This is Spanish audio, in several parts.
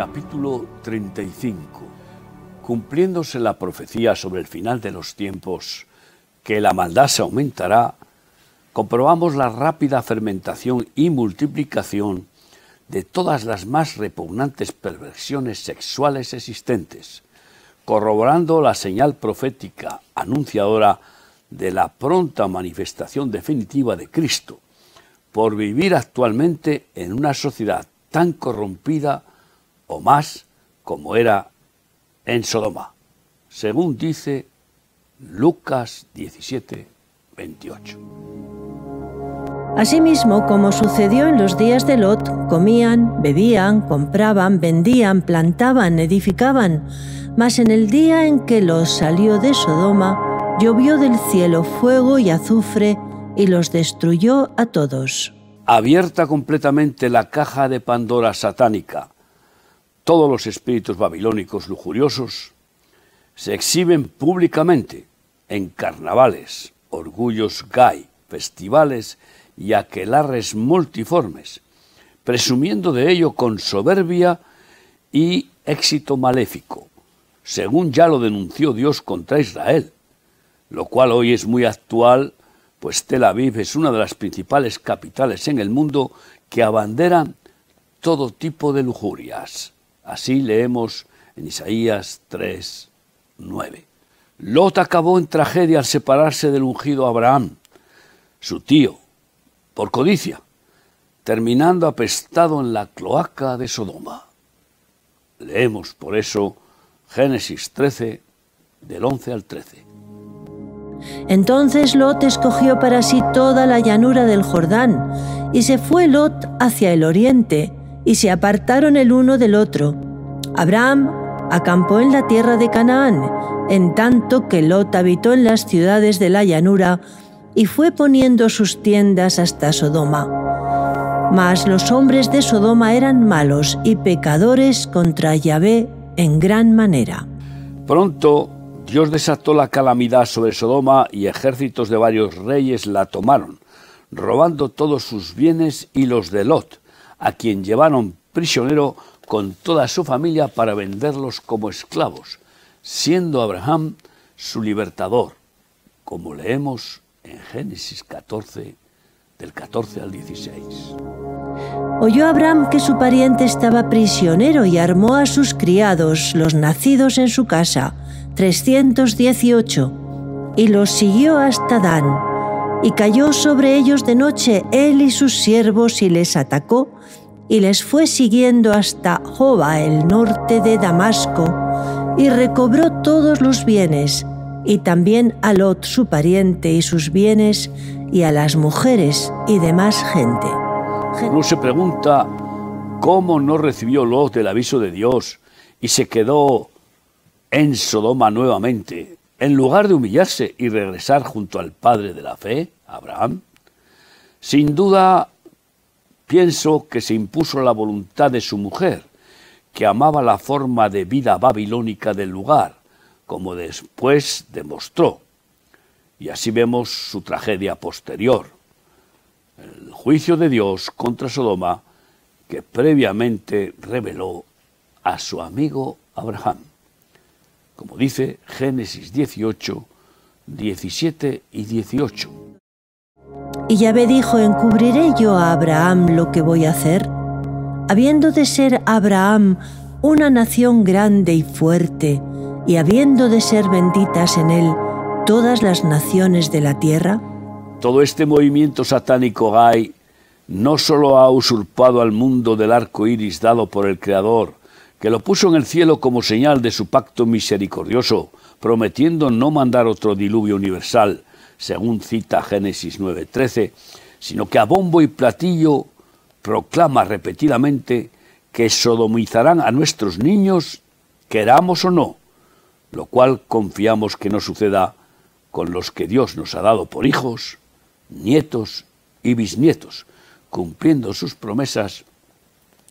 Capítulo 35 Cumpliéndose la profecía sobre el final de los tiempos, que la maldad se aumentará, comprobamos la rápida fermentación y multiplicación de todas las más repugnantes perversiones sexuales existentes, corroborando la señal profética anunciadora de la pronta manifestación definitiva de Cristo, por vivir actualmente en una sociedad tan corrompida o más como era en Sodoma, según dice Lucas 17, 28. Asimismo, como sucedió en los días de Lot, comían, bebían, compraban, vendían, plantaban, edificaban. Mas en el día en que Lot salió de Sodoma, llovió del cielo fuego y azufre y los destruyó a todos. Abierta completamente la caja de Pandora satánica, todos los espíritus babilónicos lujuriosos se exhiben públicamente en carnavales, orgullos gay, festivales y aquelarres multiformes, presumiendo de ello con soberbia y éxito maléfico, según ya lo denunció Dios contra Israel, lo cual hoy es muy actual, pues Tel Aviv es una de las principales capitales en el mundo que abanderan todo tipo de lujurias. Así leemos en Isaías 3, 9. Lot acabó en tragedia al separarse del ungido Abraham, su tío, por codicia, terminando apestado en la cloaca de Sodoma. Leemos por eso Génesis 13, del 11 al 13. Entonces Lot escogió para sí toda la llanura del Jordán, y se fue Lot hacia el oriente, y se apartaron el uno del otro. Abraham acampó en la tierra de Canaán, en tanto que Lot habitó en las ciudades de la llanura y fue poniendo sus tiendas hasta Sodoma. Mas los hombres de Sodoma eran malos y pecadores contra Yahvé en gran manera. Pronto Dios desató la calamidad sobre Sodoma y ejércitos de varios reyes la tomaron, robando todos sus bienes y los de Lot, a quien llevaron prisionero con toda su familia para venderlos como esclavos, siendo Abraham su libertador, como leemos en Génesis 14, del 14 al 16. Oyó Abraham que su pariente estaba prisionero y armó a sus criados, los nacidos en su casa, 318, y los siguió hasta Dan, y cayó sobre ellos de noche él y sus siervos y les atacó, y les fue siguiendo hasta Joba, el norte de Damasco, y recobró todos los bienes, y también a Lot su pariente y sus bienes, y a las mujeres y demás gente. Uno se pregunta cómo no recibió Lot el aviso de Dios y se quedó en Sodoma nuevamente, en lugar de humillarse y regresar junto al padre de la fe, Abraham. Sin duda, pienso que se impuso la voluntad de su mujer, que amaba la forma de vida babilónica del lugar como después demostró. Y así vemos su tragedia posterior, el juicio de Dios contra Sodoma que previamente reveló a su amigo Abraham. Como dice Génesis 18, 17 y 18. Y Yahvé dijo, encubriré yo a Abraham lo que voy a hacer, habiendo de ser Abraham una nación grande y fuerte, y habiendo de ser benditas en él todas las naciones de la tierra? Todo este movimiento satánico gay no solo ha usurpado al mundo del arco iris dado por el Creador, que lo puso en el cielo como señal de su pacto misericordioso, prometiendo no mandar otro diluvio universal, según cita Génesis 9:13, sino que a bombo y platillo proclama repetidamente que sodomizarán a nuestros niños, queramos o no, lo cual confiamos que no suceda con los que Dios nos ha dado por hijos, nietos y bisnietos, cumpliendo sus promesas,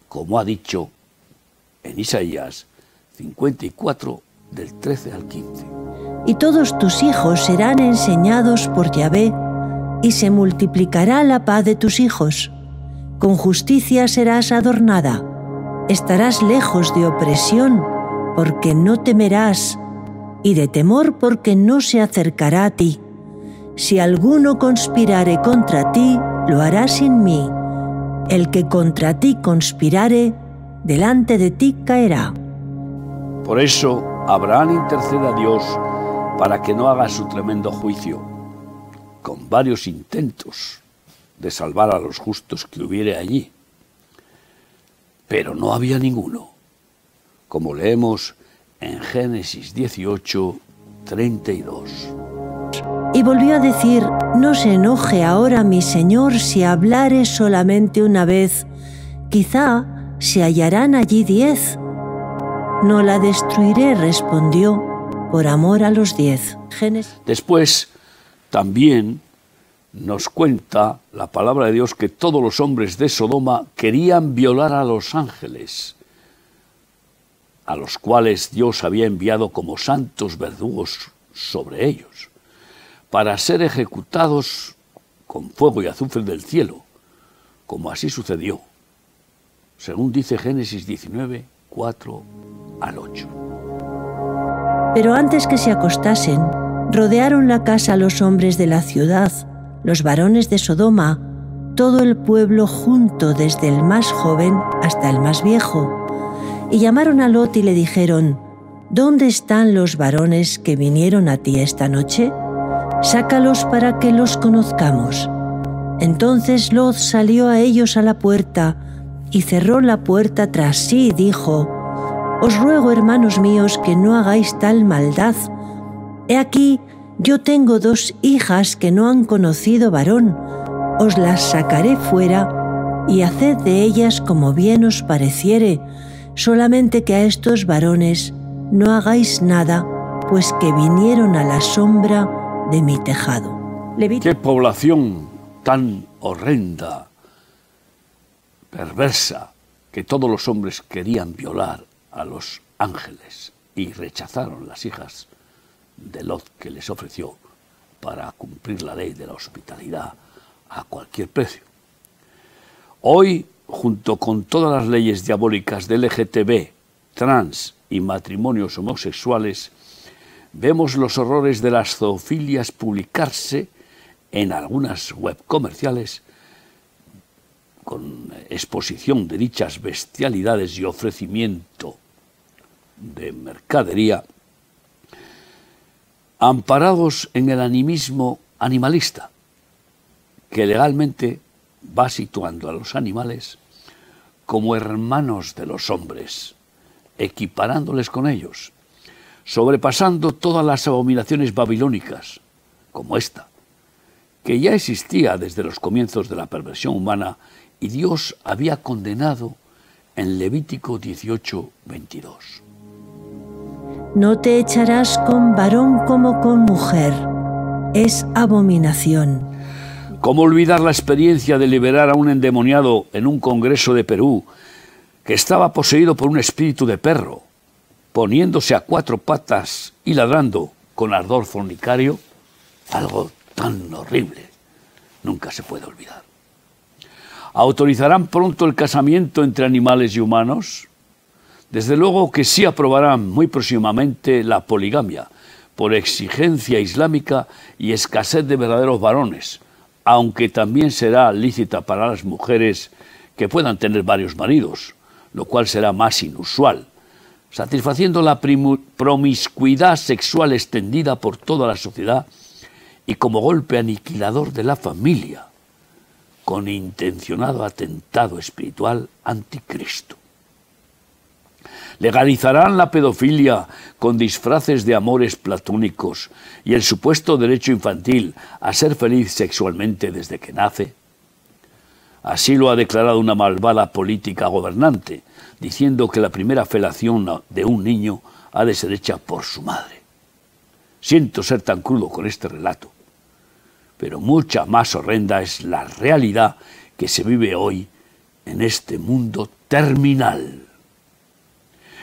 como ha dicho en Isaías 54 del 13 al 15. Y todos tus hijos serán enseñados por Yahvé, y se multiplicará la paz de tus hijos. Con justicia serás adornada estarás lejos de opresión, porque no temerás, y de temor porque no se acercará a ti. Si alguno conspirare contra ti, lo hará sin mí. El que contra ti conspirare, delante de ti caerá. Por eso Abraham intercede a Dios para que no haga su tremendo juicio, con varios intentos de salvar a los justos que hubiere allí. Pero no había ninguno, como leemos en Génesis 18, 32. Y volvió a decir, no se enoje ahora mi Señor si hablare solamente una vez, quizá se hallarán allí diez. No la destruiré, respondió, por amor a los diez. Después, también nos cuenta la palabra de Dios que todos los hombres de Sodoma querían violar a los ángeles, a los cuales Dios había enviado como santos verdugos sobre ellos, para ser ejecutados con fuego y azufre del cielo, como así sucedió, según dice Génesis 19, 4 al 8. Pero antes que se acostasen, rodearon la casa los hombres de la ciudad, los varones de Sodoma, todo el pueblo junto desde el más joven hasta el más viejo. Y llamaron a Lot y le dijeron, ¿Dónde están los varones que vinieron a ti esta noche? Sácalos para que los conozcamos. Entonces Lot salió a ellos a la puerta y cerró la puerta tras sí y dijo, Os ruego, hermanos míos, que no hagáis tal maldad. He aquí, yo tengo dos hijas que no han conocido varón, os las sacaré fuera y haced de ellas como bien os pareciere, solamente que a estos varones no hagáis nada, pues que vinieron a la sombra de mi tejado. Qué población tan horrenda, perversa, que todos los hombres querían violar a los ángeles y rechazaron las hijas de Lot que les ofreció para cumplir la ley de la hospitalidad a cualquier precio. Hoy, junto con todas las leyes diabólicas del LGTB, trans y matrimonios homosexuales, vemos los horrores de las zoofilias publicarse en algunas web comerciales con exposición de dichas bestialidades y ofrecimiento de mercadería amparados en el animismo animalista, que legalmente va situando a los animales como hermanos de los hombres, equiparándoles con ellos, sobrepasando todas las abominaciones babilónicas, como esta, que ya existía desde los comienzos de la perversión humana y Dios había condenado en Levítico 18, 22. No te echarás con varón como con mujer. Es abominación. ¿Cómo olvidar la experiencia de liberar a un endemoniado en un congreso de Perú que estaba poseído por un espíritu de perro, poniéndose a cuatro patas y ladrando con ardor fornicario? Algo tan horrible. Nunca se puede olvidar. ¿Autorizarán pronto el casamiento entre animales y humanos? Desde luego que sí aprobarán muy próximamente la poligamia, por exigencia islámica y escasez de verdaderos varones, aunque también será lícita para las mujeres que puedan tener varios maridos, lo cual será más inusual, satisfaciendo la promiscuidad sexual extendida por toda la sociedad y como golpe aniquilador de la familia, con intencionado atentado espiritual anticristo legalizarán la pedofilia con disfraces de amores platónicos y el supuesto derecho infantil a ser feliz sexualmente desde que nace. Así lo ha declarado una malvada política gobernante, diciendo que la primera felación de un niño ha de ser hecha por su madre. Siento ser tan crudo con este relato, pero mucha más horrenda es la realidad que se vive hoy en este mundo terminal.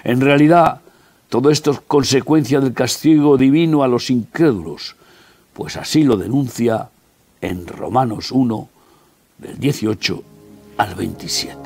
En realidad, todo esto es consecuencia del castigo divino a los incrédulos, pues así lo denuncia en Romanos 1, del 18 al 27.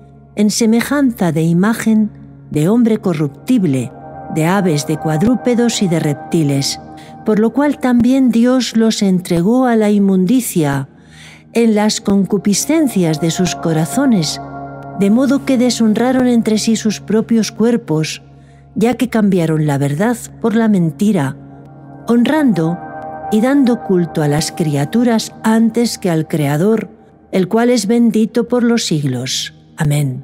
en semejanza de imagen de hombre corruptible, de aves, de cuadrúpedos y de reptiles, por lo cual también Dios los entregó a la inmundicia en las concupiscencias de sus corazones, de modo que deshonraron entre sí sus propios cuerpos, ya que cambiaron la verdad por la mentira, honrando y dando culto a las criaturas antes que al Creador, el cual es bendito por los siglos. Amén.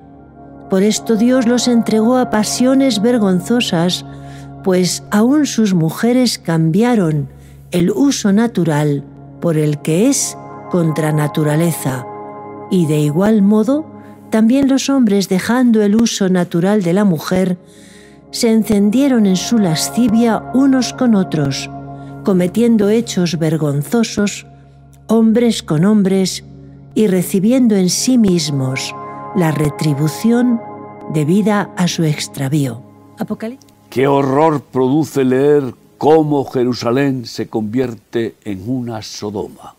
Por esto Dios los entregó a pasiones vergonzosas, pues aún sus mujeres cambiaron el uso natural por el que es contra naturaleza, y de igual modo también los hombres dejando el uso natural de la mujer, se encendieron en su lascivia unos con otros, cometiendo hechos vergonzosos, hombres con hombres, y recibiendo en sí mismos la retribución debida a su extravío. Apocalipsis. Qué horror produce leer cómo Jerusalén se convierte en una Sodoma.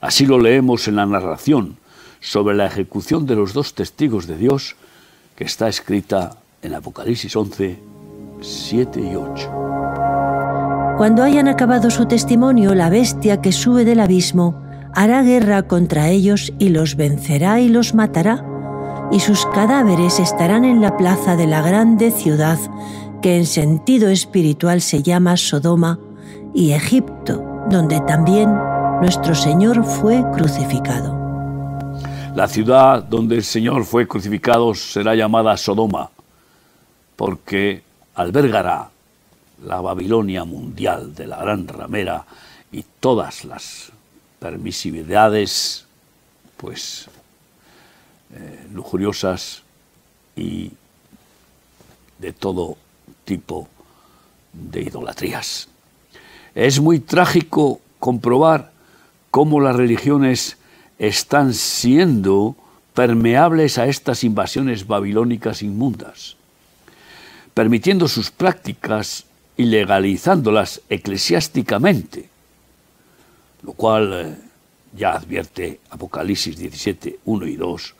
Así lo leemos en la narración sobre la ejecución de los dos testigos de Dios que está escrita en Apocalipsis 11, 7 y 8. Cuando hayan acabado su testimonio, la bestia que sube del abismo hará guerra contra ellos y los vencerá y los matará, y sus cadáveres estarán en la plaza de la grande ciudad que en sentido espiritual se llama Sodoma y Egipto, donde también nuestro Señor fue crucificado. La ciudad donde el Señor fue crucificado será llamada Sodoma, porque albergará la Babilonia mundial de la gran ramera y todas las permisividades, pues, eh, lujuriosas y de todo tipo de idolatrías. Es muy trágico comprobar cómo las religiones están siendo permeables a estas invasiones babilónicas inmundas, permitiendo sus prácticas y legalizándolas eclesiásticamente lo cual eh, ya advierte Apocalipsis 17, 1 y 2,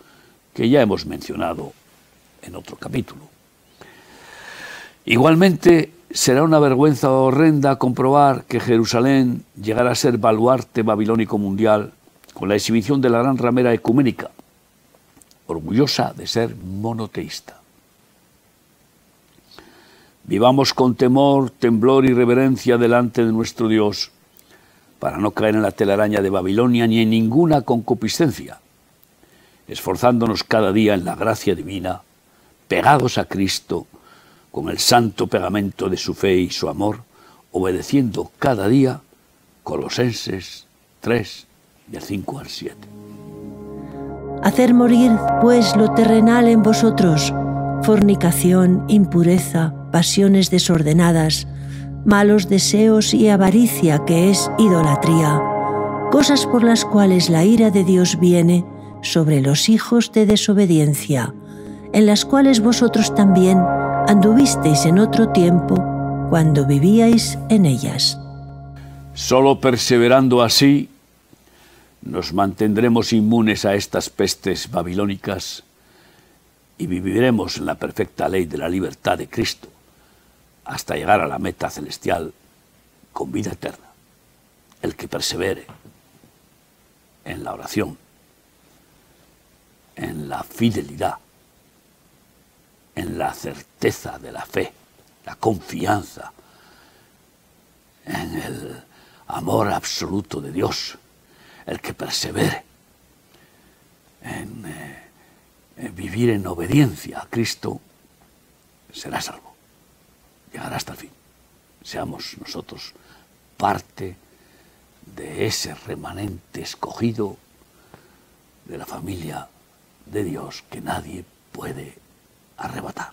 que ya hemos mencionado en otro capítulo. Igualmente, será una vergüenza horrenda comprobar que Jerusalén llegará a ser baluarte babilónico mundial con la exhibición de la gran ramera ecuménica, orgullosa de ser monoteísta. Vivamos con temor, temblor y reverencia delante de nuestro Dios para no caer en la telaraña de Babilonia ni en ninguna concupiscencia, esforzándonos cada día en la gracia divina, pegados a Cristo, con el santo pegamento de su fe y su amor, obedeciendo cada día Colosenses 3, del 5 al 7. Hacer morir, pues, lo terrenal en vosotros, fornicación, impureza, pasiones desordenadas, malos deseos y avaricia que es idolatría, cosas por las cuales la ira de Dios viene sobre los hijos de desobediencia, en las cuales vosotros también anduvisteis en otro tiempo cuando vivíais en ellas. Solo perseverando así nos mantendremos inmunes a estas pestes babilónicas y viviremos en la perfecta ley de la libertad de Cristo hasta llegar a la meta celestial con vida eterna. El que persevere en la oración, en la fidelidad en la certeza de la fe, la confianza, en el amor absoluto de Dios, el que persevere en, eh, vivir en obediencia a Cristo, será salvo, llegará hasta el fin. Seamos nosotros parte de ese remanente escogido de la familia de Dios que nadie puede arrebatar.